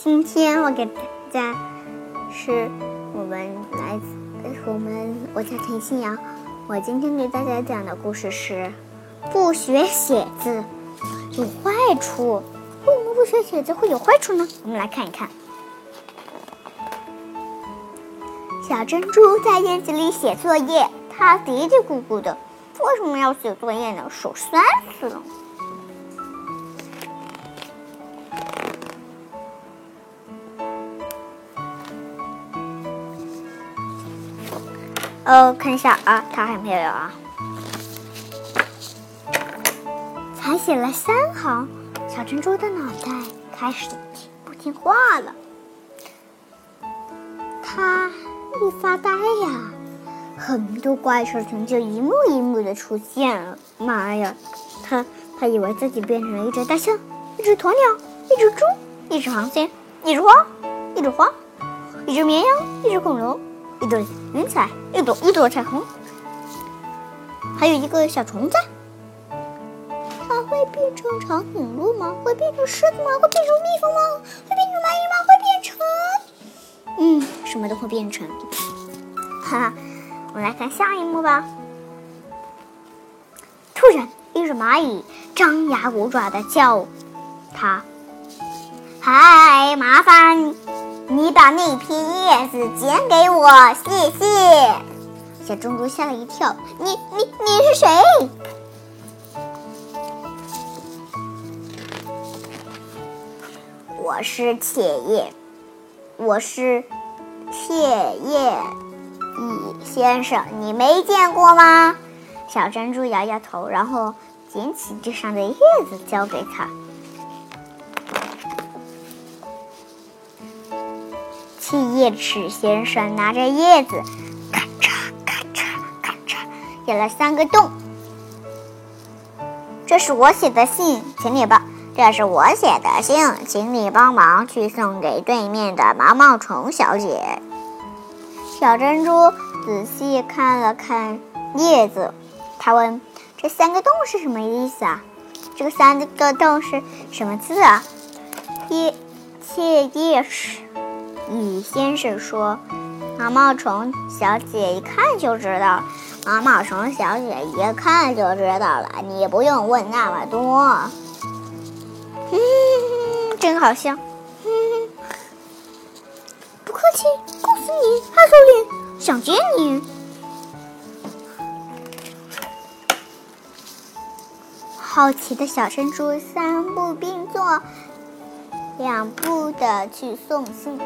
今天我给大家是我们来自我们我叫陈新阳，我今天给大家讲的故事是不学写字有坏处。为什么不学写字会有坏处呢？我们来看一看。小珍珠在院子里写作业，她嘀嘀咕咕的。为什么要写作业呢？手酸死了。哦，看一下啊，他还没有啊，才写了三行，小珍珠的脑袋开始不听话了，他一发呆呀，很多怪事情就一幕一幕的出现了。妈呀，他他以为自己变成了一只大象，一只鸵鸟，一只猪，一只螃蟹，一只花，一只花，一只绵羊，一只恐龙。一朵云彩，一朵一朵彩虹，还有一个小虫子。它会变成长颈鹿吗？会变成狮子吗？会变成蜜蜂吗？会变成蚂蚁吗？会变成……嗯，什么都会变成。哈哈，我们来看下一幕吧。突然，一只蚂蚁张牙舞爪的叫它：“嗨，麻烦！”子捡给我，谢谢。小珍珠吓了一跳，你你你是谁？我是铁叶，我是铁叶蚁先生，你没见过吗？小珍珠摇摇头，然后捡起地上的叶子交给他。气叶齿先生拿着叶子，咔嚓咔嚓咔嚓，咬了三个洞。这是我写的信，请你帮。这是我写的信，请你帮忙去送给对面的毛毛虫小姐。小珍珠仔细看了看叶子，他问：“这三个洞是什么意思啊？这个三个洞是什么字啊？”叶，切叶齿。李先生说：“毛毛虫小姐一看就知道，毛毛虫小姐一看就知道了，你不用问那么多。”嗯，真好笑。嗯，不客气，告诉你，害羞脸，想见你。好奇的小珍珠三步并作两步的去送信。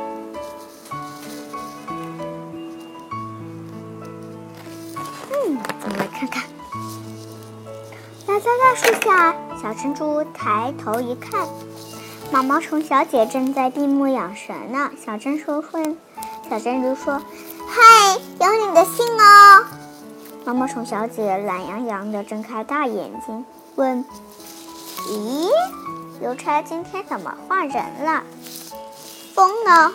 大树下，小珍珠抬头一看，毛毛虫小姐正在闭目养神呢。小珍珠问：“小珍珠说，嗨，有你的信哦。”毛毛虫小姐懒洋洋的睁开大眼睛，问：“咦，邮差今天怎么换人了？风呢？”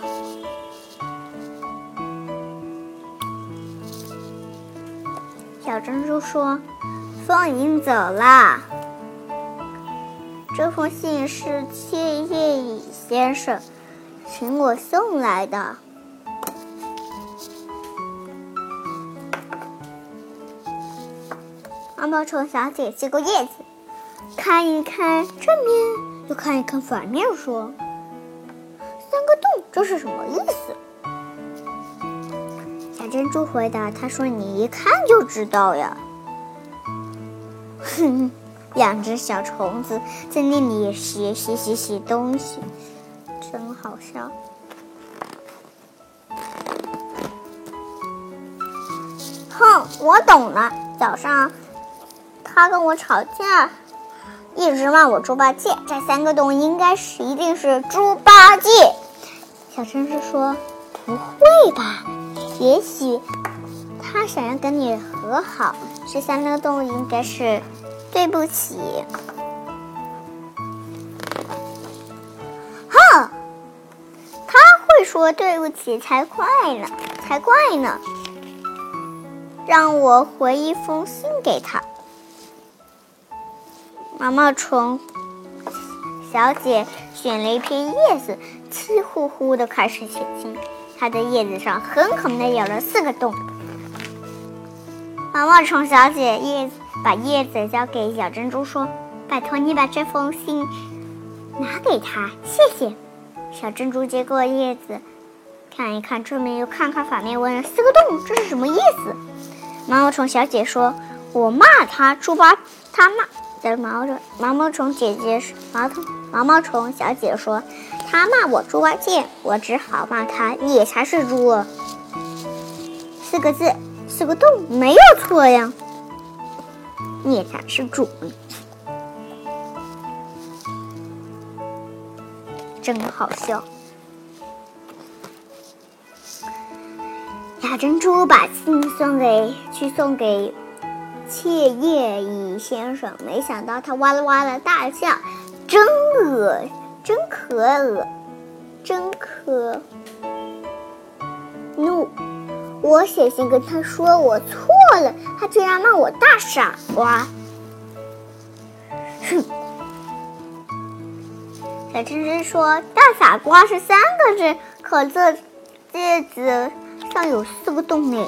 小珍珠说：“风已经走了。这封信是切叶蚁先生请我送来的。”毛毛虫小姐接过叶子，看一看正面，又看一看反面，说：“三个洞，这是什么意思？”小珍珠回答：“他说你一看就知道呀。”哼，两只小虫子在那里洗洗洗洗东西，真好笑。哼，我懂了。早上他跟我吵架，一直骂我猪八戒。这三个洞应该是一定是猪八戒。小绅士说：“不会吧？”也许他想要跟你和好，这三个动物应该是对不起。哼，他会说对不起才怪呢，才怪呢！让我回一封信给他。毛毛虫小姐选了一片叶子，气呼呼的开始写信。它的叶子上狠狠的咬了四个洞。毛毛虫小姐叶把叶子交给小珍珠，说：“拜托你把这封信拿给他，谢谢。”小珍珠接过叶子，看一看正面，又看看反面，问：“四个洞，这是什么意思？”毛毛虫小姐说：“我骂他猪八，他骂。”的毛毛毛毛虫姐姐毛毛毛毛虫小姐说：“他骂我猪八戒，我只好骂他，你才是猪。”四个字，四个洞，没有错呀。你才是猪，真好笑。小珍珠把信送给去送给。切叶蚁先生，没想到他哇啦哇啦大笑，真恶，真可恶，真可怒！我写信跟他说我错了，他居然骂我大傻瓜！哼！小珍珍说：“大傻瓜是三个字，可这叶子上有四个洞呢。”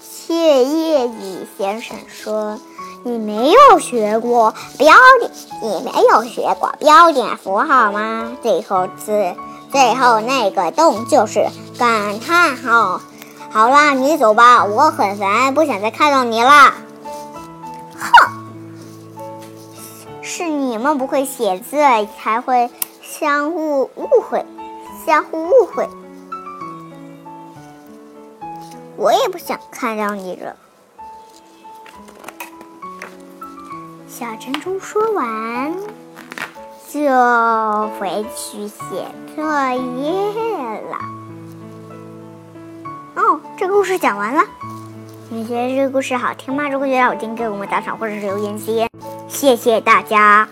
谢叶宇先生说：“你没有学过标点，你没有学过标点符号吗？最后字，最后那个洞就是感叹号。好啦，你走吧，我很烦，不想再看到你了。”哼，是你们不会写字，才会相互误会，相互误会。我也不想看到你了。小珍珠说完，就回去写作业了。哦，这个故事讲完了。你觉得这个故事好听吗？如果觉得好听，给我们打赏或者是留言，谢谢大家。